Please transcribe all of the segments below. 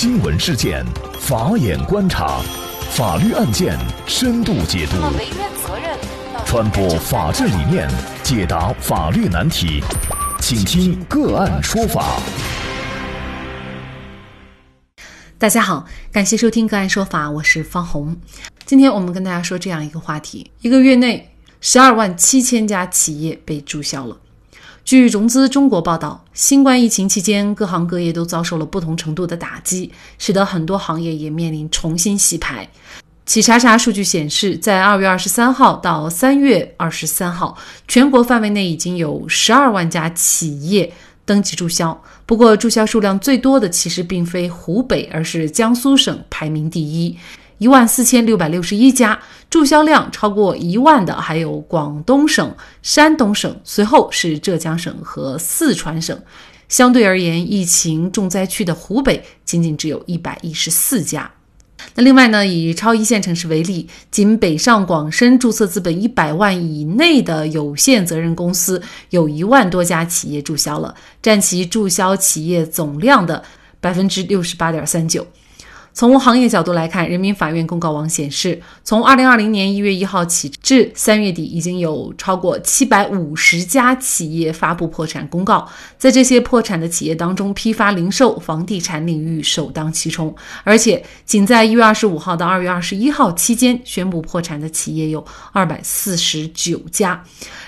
新闻事件，法眼观察，法律案件深度解读，传播法治理念，解答法律难题，请听个案说法。大家好，感谢收听个案说法，我是方红。今天我们跟大家说这样一个话题：一个月内，十二万七千家企业被注销了。据融资中国报道，新冠疫情期间，各行各业都遭受了不同程度的打击，使得很多行业也面临重新洗牌。企查查数据显示，在二月二十三号到三月二十三号，全国范围内已经有十二万家企业登记注销。不过，注销数量最多的其实并非湖北，而是江苏省排名第一。一万四千六百六十一家，注销量超过一万的还有广东省、山东省，随后是浙江省和四川省。相对而言，疫情重灾区的湖北仅仅只有一百一十四家。那另外呢，以超一线城市为例，仅北上广深注册资本一百万以内的有限责任公司有一万多家企业注销了，占其注销企业总量的百分之六十八点三九。从行业角度来看，人民法院公告网显示，从二零二零年一月一号起至三月底，已经有超过七百五十家企业发布破产公告。在这些破产的企业当中，批发零售、房地产领域首当其冲。而且，仅在一月二十五号到二月二十一号期间，宣布破产的企业有二百四十九家。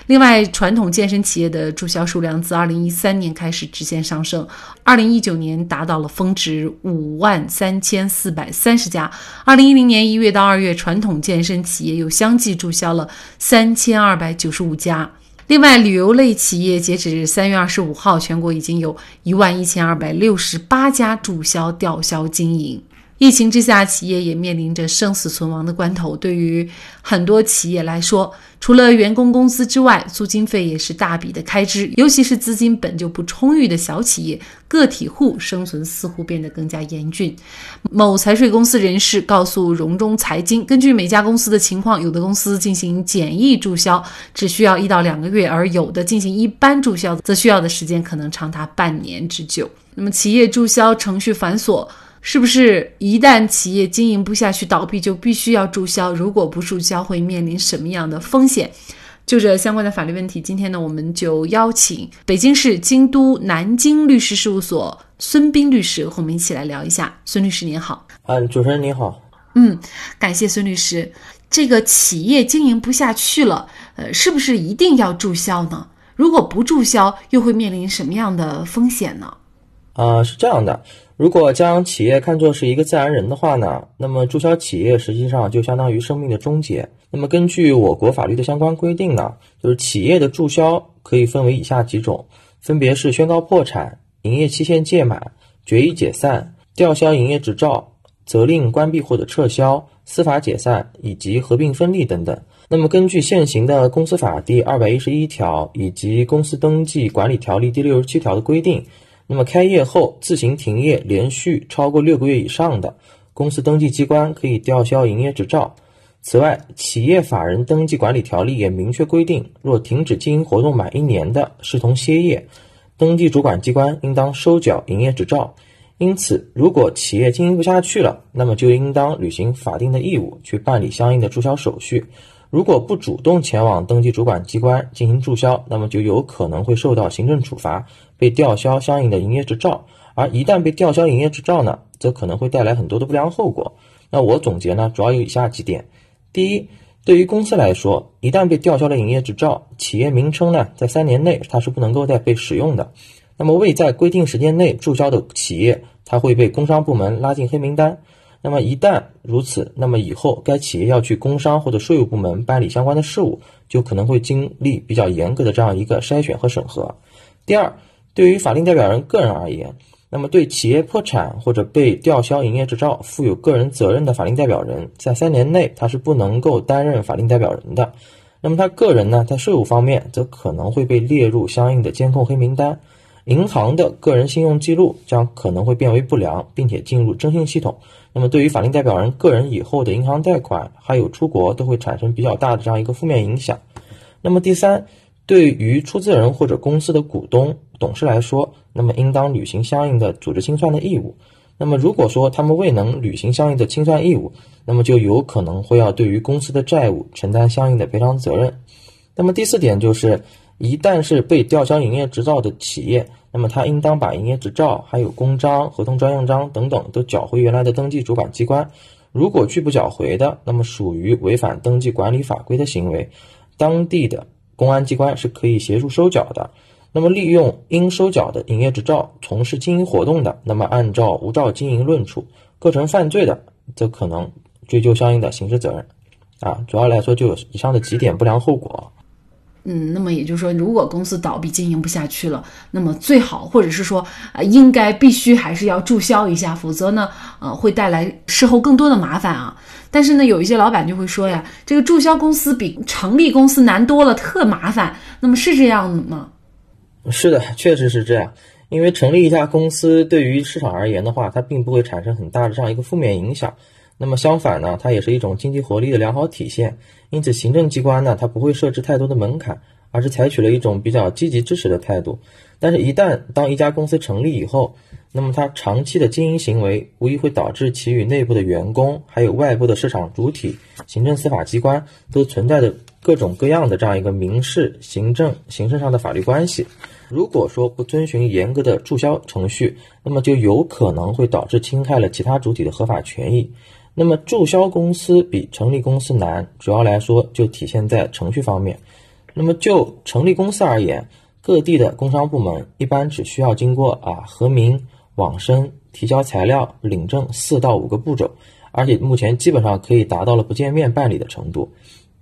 另外，传统健身企业的注销数量自二零一三年开始直线上升，二零一九年达到了峰值五万三千四百三十家。二零一零年一月到二月，传统健身企业又相继注销了三千二百九十五家。另外，旅游类企业截止三月二十五号，全国已经有一万一千二百六十八家注销吊销经营。疫情之下，企业也面临着生死存亡的关头。对于很多企业来说，除了员工工资之外，租金费也是大笔的开支。尤其是资金本就不充裕的小企业、个体户，生存似乎变得更加严峻。某财税公司人士告诉融中财经，根据每家公司的情况，有的公司进行简易注销只需要一到两个月，而有的进行一般注销，则需要的时间可能长达半年之久。那么，企业注销程序繁琐。是不是一旦企业经营不下去、倒闭，就必须要注销？如果不注销，会面临什么样的风险？就这相关的法律问题，今天呢，我们就邀请北京市京都南京律师事务所孙斌律师和我们一起来聊一下。孙律师您好，嗯，主持人您好，嗯，感谢孙律师。这个企业经营不下去了，呃，是不是一定要注销呢？如果不注销，又会面临什么样的风险呢？啊，是这样的。如果将企业看作是一个自然人的话呢，那么注销企业实际上就相当于生命的终结。那么根据我国法律的相关规定呢，就是企业的注销可以分为以下几种，分别是宣告破产、营业期限届满、决议解散、吊销营业执照、责令关闭或者撤销、司法解散以及合并分立等等。那么根据现行的公司法第二百一十一条以及公司登记管理条例第六十七条的规定。那么开业后自行停业连续超过六个月以上的公司登记机关可以吊销营业执照。此外，企业法人登记管理条例也明确规定，若停止经营活动满一年的，视同歇业，登记主管机关应当收缴营业执照。因此，如果企业经营不下去了，那么就应当履行法定的义务，去办理相应的注销手续。如果不主动前往登记主管机关进行注销，那么就有可能会受到行政处罚，被吊销相应的营业执照。而一旦被吊销营业执照呢，则可能会带来很多的不良后果。那我总结呢，主要有以下几点：第一，对于公司来说，一旦被吊销了营业执照，企业名称呢，在三年内它是不能够再被使用的。那么未在规定时间内注销的企业，它会被工商部门拉进黑名单。那么一旦如此，那么以后该企业要去工商或者税务部门办理相关的事务，就可能会经历比较严格的这样一个筛选和审核。第二，对于法定代表人个人而言，那么对企业破产或者被吊销营业执照负有个人责任的法定代表人，在三年内他是不能够担任法定代表人的。那么他个人呢，在税务方面则可能会被列入相应的监控黑名单。银行的个人信用记录将可能会变为不良，并且进入征信系统。那么，对于法定代表人个人以后的银行贷款还有出国都会产生比较大的这样一个负面影响。那么，第三，对于出资人或者公司的股东、董事来说，那么应当履行相应的组织清算的义务。那么如果说他们未能履行相应的清算义务，那么就有可能会要对于公司的债务承担相应的赔偿责任。那么第四点就是，一旦是被吊销营业执照的企业，那么他应当把营业执照、还有公章、合同专用章等等都缴回原来的登记主管机关。如果拒不缴回的，那么属于违反登记管理法规的行为，当地的公安机关是可以协助收缴的。那么利用应收缴的营业执照从事经营活动的，那么按照无照经营论处，构成犯罪的，则可能追究相应的刑事责任。啊，主要来说就有以上的几点不良后果。嗯，那么也就是说，如果公司倒闭经营不下去了，那么最好或者是说，呃，应该必须还是要注销一下，否则呢，呃，会带来事后更多的麻烦啊。但是呢，有一些老板就会说呀，这个注销公司比成立公司难多了，特麻烦。那么是这样的吗？是的，确实是这样。因为成立一家公司对于市场而言的话，它并不会产生很大的这样一个负面影响。那么相反呢，它也是一种经济活力的良好体现。因此，行政机关呢，它不会设置太多的门槛，而是采取了一种比较积极支持的态度。但是，一旦当一家公司成立以后，那么它长期的经营行为无疑会导致其与内部的员工，还有外部的市场主体、行政司法机关都存在着各种各样的这样一个民事、行政、刑事上的法律关系。如果说不遵循严格的注销程序，那么就有可能会导致侵害了其他主体的合法权益。那么注销公司比成立公司难，主要来说就体现在程序方面。那么就成立公司而言，各地的工商部门一般只需要经过啊核名、网申、提交材料、领证四到五个步骤，而且目前基本上可以达到了不见面办理的程度。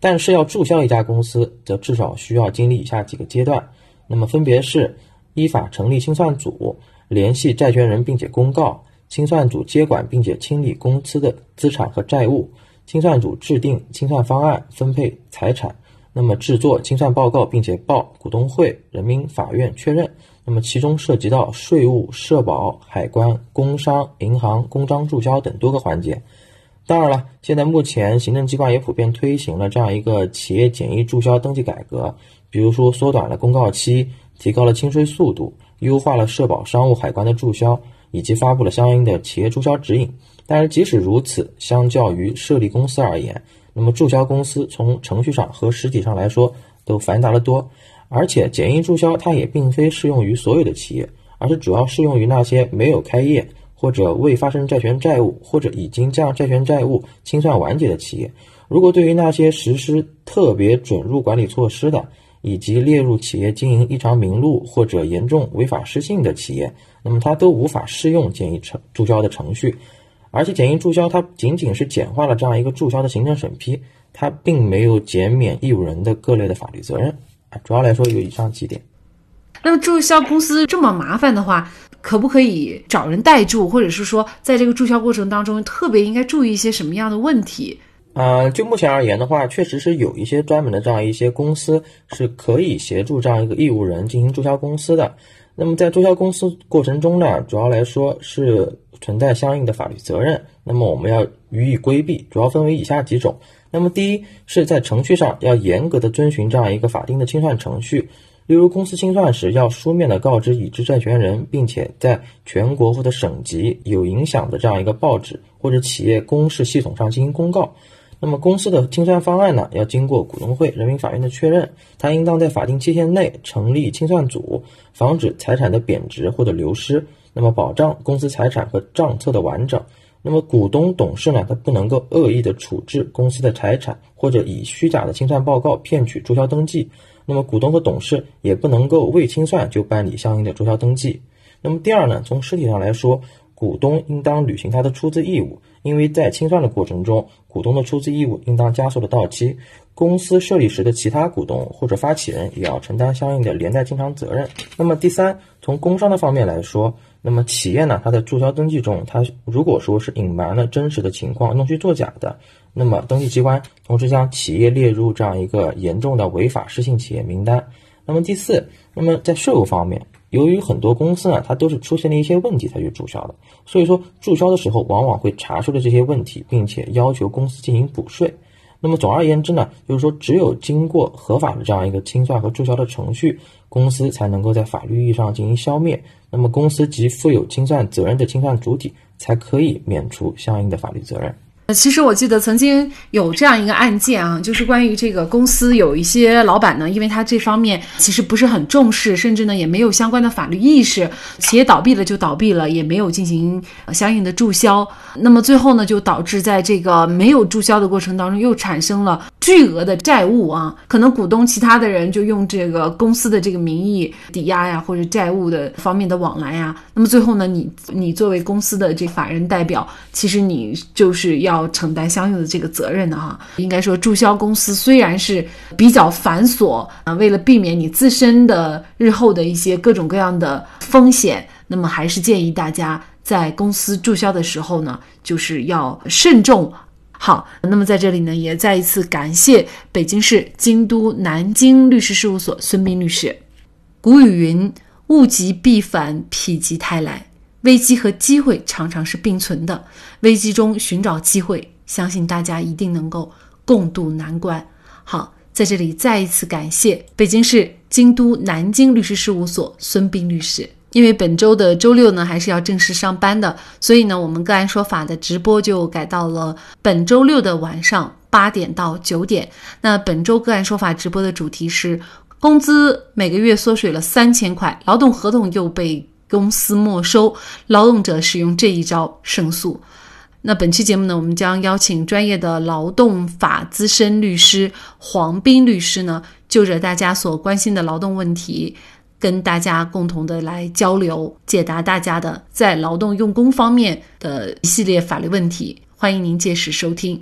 但是要注销一家公司，则至少需要经历以下几个阶段。那么分别是依法成立清算组，联系债权人并且公告。清算组接管并且清理公司的资产和债务，清算组制定清算方案、分配财产，那么制作清算报告并且报股东会、人民法院确认。那么其中涉及到税务、社保、海关、工商、银行、公章注销等多个环节。当然了，现在目前行政机关也普遍推行了这样一个企业简易注销登记改革，比如说缩短了公告期，提高了清税速度，优化了社保、商务、海关的注销。以及发布了相应的企业注销指引，但是即使如此，相较于设立公司而言，那么注销公司从程序上和实体上来说都繁杂的多。而且简易注销它也并非适用于所有的企业，而是主要适用于那些没有开业或者未发生债权债务或者已经将债权债务清算完结的企业。如果对于那些实施特别准入管理措施的，以及列入企业经营异常名录或者严重违法失信的企业，那么它都无法适用简易程注销的程序，而且简易注销它仅仅是简化了这样一个注销的行政审批，它并没有减免义务人的各类的法律责任。啊，主要来说有以上几点。那么注销公司这么麻烦的话，可不可以找人代注，或者是说在这个注销过程当中特别应该注意一些什么样的问题？呃，就目前而言的话，确实是有一些专门的这样一些公司是可以协助这样一个义务人进行注销公司的。那么在注销公司过程中呢，主要来说是存在相应的法律责任。那么我们要予以规避，主要分为以下几种。那么第一是在程序上要严格的遵循这样一个法定的清算程序，例如公司清算时要书面的告知已知债权人，并且在全国或者省级有影响的这样一个报纸或者企业公示系统上进行公告。那么公司的清算方案呢，要经过股东会、人民法院的确认，它应当在法定期限内成立清算组，防止财产的贬值或者流失，那么保障公司财产和账册的完整。那么股东、董事呢，他不能够恶意的处置公司的财产，或者以虚假的清算报告骗取注销登记。那么股东和董事也不能够未清算就办理相应的注销登记。那么第二呢，从实体上来说，股东应当履行他的出资义务。因为在清算的过程中，股东的出资义务应当加速的到期，公司设立时的其他股东或者发起人也要承担相应的连带清偿责任。那么第三，从工商的方面来说，那么企业呢，它在注销登记中，它如果说是隐瞒了真实的情况，弄虚作假的，那么登记机关同时将企业列入这样一个严重的违法失信企业名单。那么第四，那么在税务方面。由于很多公司呢，它都是出现了一些问题才去注销的，所以说注销的时候往往会查出了这些问题，并且要求公司进行补税。那么总而言之呢，就是说只有经过合法的这样一个清算和注销的程序，公司才能够在法律意义上进行消灭。那么公司及负有清算责任的清算主体才可以免除相应的法律责任。其实我记得曾经有这样一个案件啊，就是关于这个公司有一些老板呢，因为他这方面其实不是很重视，甚至呢也没有相关的法律意识，企业倒闭了就倒闭了，也没有进行相应的注销，那么最后呢就导致在这个没有注销的过程当中又产生了巨额的债务啊，可能股东其他的人就用这个公司的这个名义抵押呀，或者债务的方面的往来呀，那么最后呢你你作为公司的这法人代表，其实你就是要。要承担相应的这个责任的哈，应该说注销公司虽然是比较繁琐啊，为了避免你自身的日后的一些各种各样的风险，那么还是建议大家在公司注销的时候呢，就是要慎重。好，那么在这里呢，也再一次感谢北京市京都南京律师事务所孙斌律师。古语云：“物极必反，否极泰来。”危机和机会常常是并存的，危机中寻找机会，相信大家一定能够共度难关。好，在这里再一次感谢北京市京都南京律师事务所孙斌律师。因为本周的周六呢，还是要正式上班的，所以呢，我们个案说法的直播就改到了本周六的晚上八点到九点。那本周个案说法直播的主题是：工资每个月缩水了三千块，劳动合同又被。公司没收，劳动者使用这一招胜诉。那本期节目呢，我们将邀请专业的劳动法资深律师黄斌律师呢，就着大家所关心的劳动问题，跟大家共同的来交流，解答大家的在劳动用工方面的一系列法律问题。欢迎您届时收听。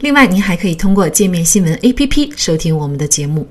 另外，您还可以通过界面新闻 APP 收听我们的节目。